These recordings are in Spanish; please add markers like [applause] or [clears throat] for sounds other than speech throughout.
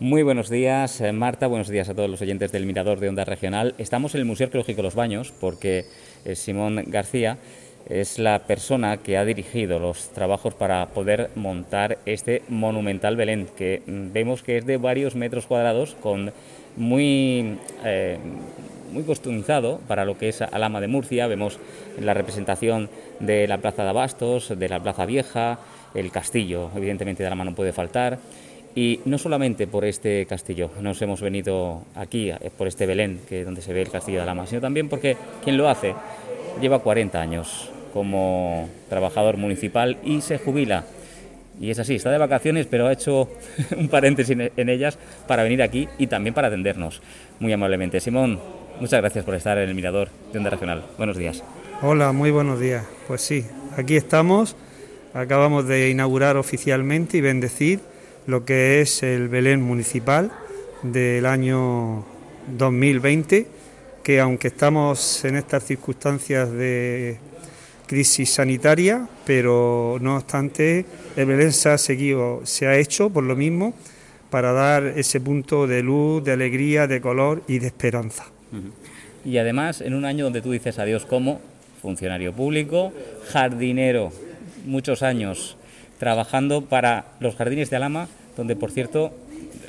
Muy buenos días, eh, Marta. Buenos días a todos los oyentes del Mirador de Onda Regional. Estamos en el Museo Arqueológico Los Baños porque eh, Simón García es la persona que ha dirigido los trabajos para poder montar este monumental Belén, que mm, vemos que es de varios metros cuadrados, con muy, eh, muy customizado para lo que es Alama de Murcia. Vemos la representación de la Plaza de Abastos, de la Plaza Vieja, el castillo, evidentemente de Alama no puede faltar. Y no solamente por este castillo, nos hemos venido aquí, eh, por este Belén, que es donde se ve el castillo de Alama, sino también porque quien lo hace lleva 40 años como trabajador municipal y se jubila. Y es así, está de vacaciones, pero ha hecho [laughs] un paréntesis en ellas para venir aquí y también para atendernos muy amablemente. Simón, muchas gracias por estar en el Mirador de Onda Regional. Buenos días. Hola, muy buenos días. Pues sí, aquí estamos. Acabamos de inaugurar oficialmente y bendecir lo que es el Belén municipal del año 2020, que aunque estamos en estas circunstancias de crisis sanitaria, pero no obstante el Belén se ha seguido, se ha hecho por lo mismo para dar ese punto de luz, de alegría, de color y de esperanza. Y además en un año donde tú dices adiós como funcionario público, jardinero, muchos años trabajando para los jardines de Alama, donde por cierto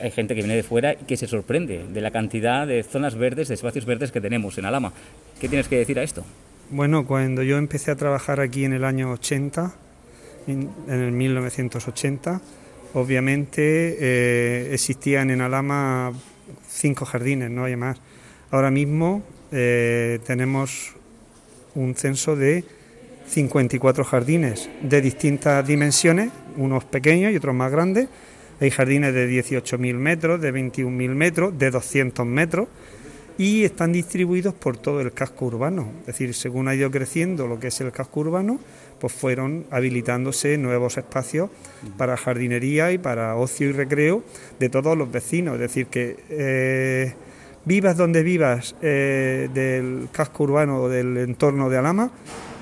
hay gente que viene de fuera y que se sorprende de la cantidad de zonas verdes, de espacios verdes que tenemos en Alama. ¿Qué tienes que decir a esto? Bueno, cuando yo empecé a trabajar aquí en el año 80, en, el 1980, obviamente eh, existían en Alama cinco jardines, no hay más. Ahora mismo eh, tenemos un censo de 54 jardines de distintas dimensiones, unos pequeños y otros más grandes. Hay jardines de 18.000 metros, de 21.000 metros, de 200 metros y están distribuidos por todo el casco urbano. Es decir, según ha ido creciendo lo que es el casco urbano, pues fueron habilitándose nuevos espacios para jardinería y para ocio y recreo de todos los vecinos. Es decir, que eh, vivas donde vivas eh, del casco urbano o del entorno de Alama,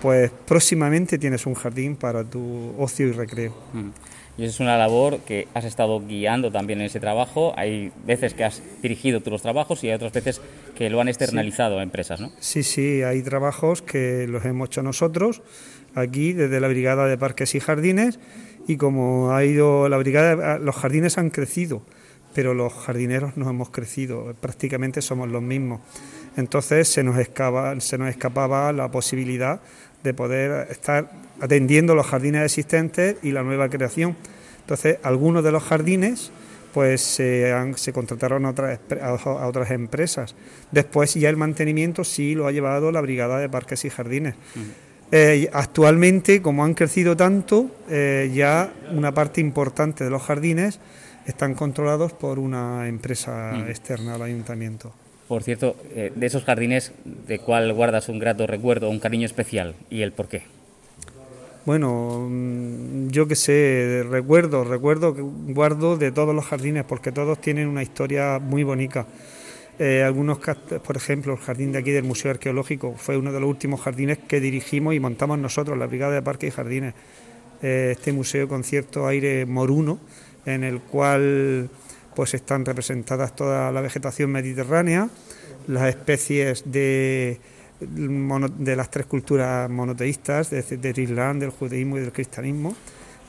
pues próximamente tienes un jardín para tu ocio y recreo. Mm. Y es una labor que has estado guiando también en ese trabajo. Hay veces que has dirigido tú los trabajos y hay otras veces que lo han externalizado a empresas, ¿no? Sí, sí, hay trabajos que los hemos hecho nosotros aquí desde la Brigada de Parques y Jardines y como ha ido la Brigada, los jardines han crecido, pero los jardineros no hemos crecido, prácticamente somos los mismos. Entonces se nos, escapa, se nos escapaba la posibilidad de poder estar atendiendo los jardines existentes y la nueva creación. Entonces, algunos de los jardines pues se, se contrataron a otras, a otras empresas. Después ya el mantenimiento sí lo ha llevado la Brigada de Parques y Jardines. Eh, actualmente, como han crecido tanto, eh, ya una parte importante de los jardines están controlados por una empresa externa al ayuntamiento. Por cierto, eh, de esos jardines, ¿de cuál guardas un grato recuerdo, un cariño especial y el por qué? Bueno, mm, yo qué sé, recuerdo, recuerdo que guardo de todos los jardines porque todos tienen una historia muy bonita. Eh, algunos, por ejemplo, el jardín de aquí del Museo Arqueológico fue uno de los últimos jardines que dirigimos y montamos nosotros, la Brigada de Parques y Jardines. Eh, este museo con cierto aire moruno, en el cual pues están representadas toda la vegetación mediterránea, las especies de, de las tres culturas monoteístas, del Islam, del judaísmo y del cristianismo.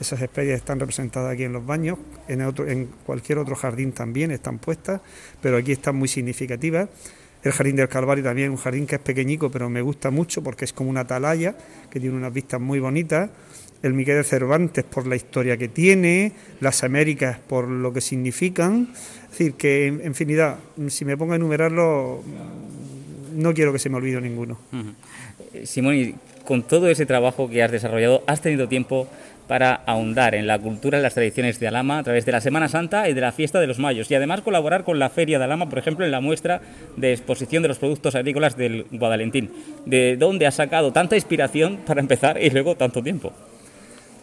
Esas especies están representadas aquí en los baños, en, en cualquier otro jardín también están puestas, pero aquí están muy significativas. El jardín del Calvario también, un jardín que es pequeñico, pero me gusta mucho porque es como una atalaya, que tiene unas vistas muy bonitas el Miguel de Cervantes por la historia que tiene, las Américas por lo que significan. Es decir, que en infinidad, si me pongo a enumerarlo, no quiero que se me olvide ninguno. Simón, y con todo ese trabajo que has desarrollado, ¿has tenido tiempo para ahondar en la cultura y las tradiciones de Alama a través de la Semana Santa y de la Fiesta de los Mayos y además colaborar con la Feria de Alama, por ejemplo, en la muestra de exposición de los productos agrícolas del Guadalentín. ¿De dónde has sacado tanta inspiración para empezar y luego tanto tiempo?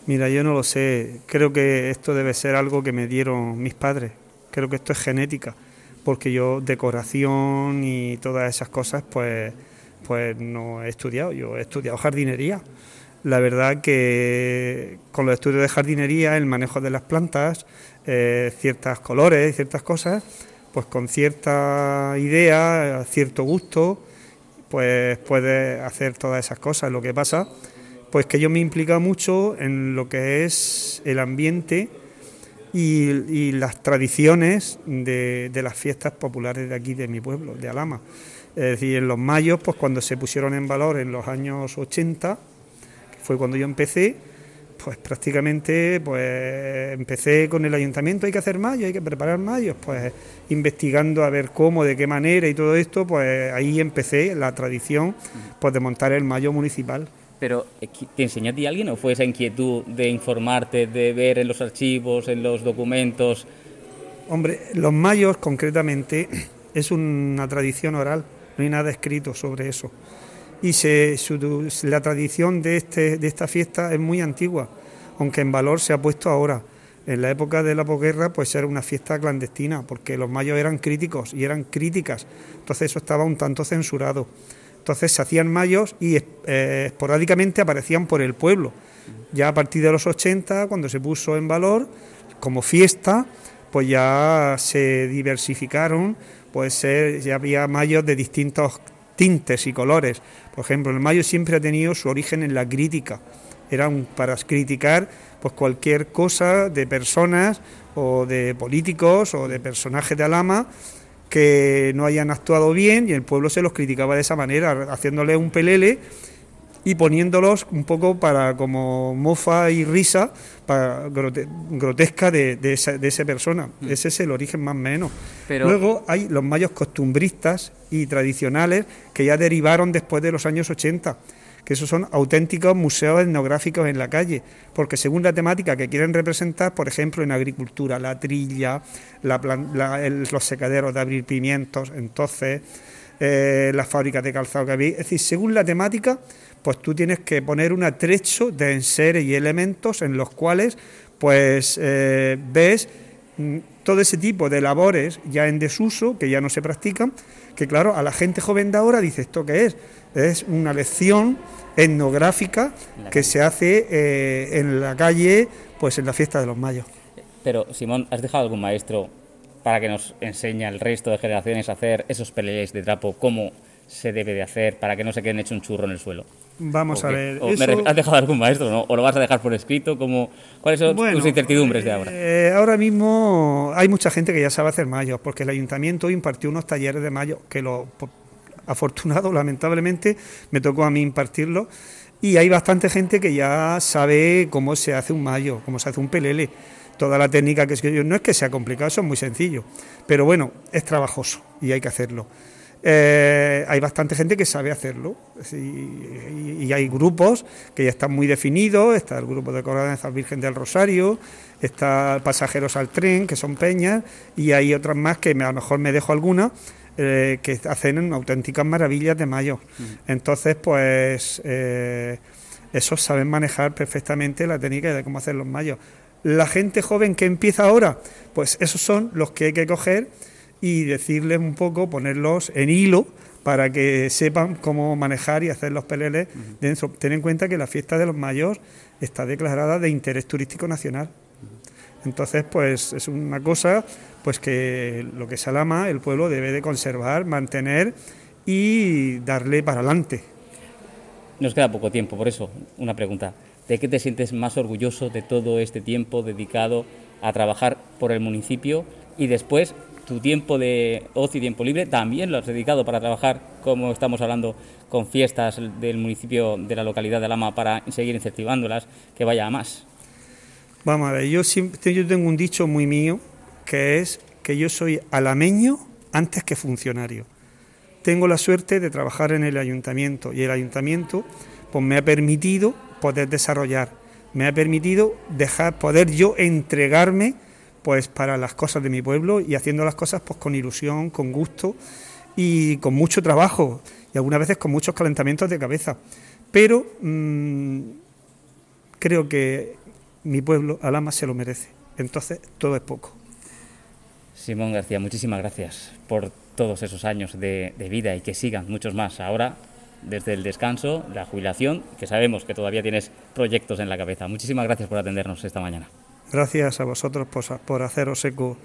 Mira, yo no lo sé. Creo que esto debe ser algo que me dieron mis padres. Creo que esto es genética, porque yo decoración y todas esas cosas, pues, pues no he estudiado. Yo he estudiado jardinería. la verdad que con los estudios de jardinería, el manejo de las plantas, eh, ciertos colores, ciertas cosas, pues con cierta idea, cierto gusto, pues puedes hacer todas esas cosas. Lo que pasa, pues que yo me implica mucho en lo que es el ambiente y, las tradiciones de, de, las fiestas populares de aquí, de mi pueblo, de Alama. Es decir, en los mayos, pues cuando se pusieron en valor en los años 80, que fue cuando yo empecé, pues prácticamente pues empecé con el ayuntamiento, hay que hacer mayo, hay que preparar mayos, pues investigando a ver cómo, de qué manera y todo esto, pues ahí empecé la tradición pues de montar el mayo municipal. Pero eh, ¿te enseñó a ti alguien o fue esa inquietud de informarte, de ver en los archivos, en los documentos? Hombre, los mayos concretamente [clears throat] es una tradición oral, no hay nada escrito sobre eso y se, la tradición de, este, de esta fiesta es muy antigua, aunque en valor se ha puesto ahora. En la época de la posguerra, pues era una fiesta clandestina, porque los mayos eran críticos y eran críticas, entonces eso estaba un tanto censurado. Entonces se hacían mayos y eh, esporádicamente aparecían por el pueblo. Ya a partir de los 80, cuando se puso en valor como fiesta, pues ya se diversificaron, pues ya había mayos de distintos tintes y colores. Por ejemplo, el mayo siempre ha tenido su origen en la crítica. Era para criticar pues cualquier cosa de personas o de políticos o de personajes de Alama que no hayan actuado bien y el pueblo se los criticaba de esa manera, haciéndole un pelele y poniéndolos un poco para como mofa y risa para grotesca de, de, esa, de, esa, persona. Mm. Ese es el origen más o menos. Pero... Luego hay los mayos costumbristas y tradicionales que ya derivaron después de los años 80 que esos son auténticos museos etnográficos en la calle, porque según la temática que quieren representar, por ejemplo, en agricultura, la trilla, los secaderos de abrir pimientos, entonces eh, las fábricas de calzado que había, es decir, según la temática, pues tú tienes que poner un atrecho de enseres y elementos en los cuales pues eh, ves mm, todo ese tipo de labores ya en desuso, que ya no se practican, que claro, a la gente joven de ahora dice, ¿esto qué es? Es una lección etnográfica que se hace eh, en la calle, pues en la fiesta de los mayos. Pero, Simón, ¿has dejado algún maestro para que nos enseñe al resto de generaciones a hacer esos peleles de trapo, cómo se debe de hacer para que no se queden hecho un churro en el suelo? Vamos a ver. ¿Has dejado algún maestro no? o lo vas a dejar por escrito? Como, ¿Cuáles son tus incertidumbres de ahora? Eh, ahora mismo hay mucha gente que ya sabe hacer mayos, porque el ayuntamiento impartió unos talleres de mayo que lo afortunado, [laughs] lamentablemente, me tocó a mí impartirlo. Y hay bastante gente que ya sabe cómo se hace un mayo, cómo se hace un pelele. Toda la técnica que es que no es que sea complicado, eso es muy sencillo. Pero bueno, es trabajoso y hay que hacerlo. Eh, hay bastante gente que sabe hacerlo y, hay grupos que ya están muy definidos, está el grupo de Coronazas Virgen del Rosario, está Pasajeros al Tren, que son peñas, y hay otras más que a lo mejor me dejo algunas, eh, que hacen auténticas maravillas de mayo. Entonces, pues eh, esos saben manejar perfectamente la técnica de cómo hacer los mayos. La gente joven que empieza ahora, pues esos son los que hay que coger y decirles un poco, ponerlos en hilo para que sepan cómo manejar y hacer los peleles dentro. Ten en cuenta que la fiesta de los mayos está declarada de interés turístico nacional. Entonces, pues es una cosa pues que lo que es Alama, el pueblo debe de conservar, mantener y darle para adelante. Nos queda poco tiempo, por eso una pregunta. ¿De qué te sientes más orgulloso de todo este tiempo dedicado a trabajar por el municipio y después tu tiempo de ocio y tiempo libre también lo has dedicado para trabajar, como estamos hablando, con fiestas del municipio de la localidad de Alama para seguir incentivándolas, que vaya a más. Vamos a ver, yo, siempre, yo tengo un dicho muy mío, que es que yo soy alameño antes que funcionario. Tengo la suerte de trabajar en el ayuntamiento y el ayuntamiento pues, me ha permitido poder desarrollar, me ha permitido dejar, poder yo entregarme pues para las cosas de mi pueblo y haciendo las cosas pues con ilusión, con gusto y con mucho trabajo y algunas veces con muchos calentamientos de cabeza. Pero mm, creo que mi pueblo, Alama, se lo merece. Entonces, todo es poco. Simón García, muchísimas gracias por todos esos años de, de vida y que sigan muchos más. Ahora desde el descanso, la jubilación, que sabemos que todavía tienes proyectos en la cabeza. Muchísimas gracias por atendernos esta mañana. Gracias a vosotros por, haceros eco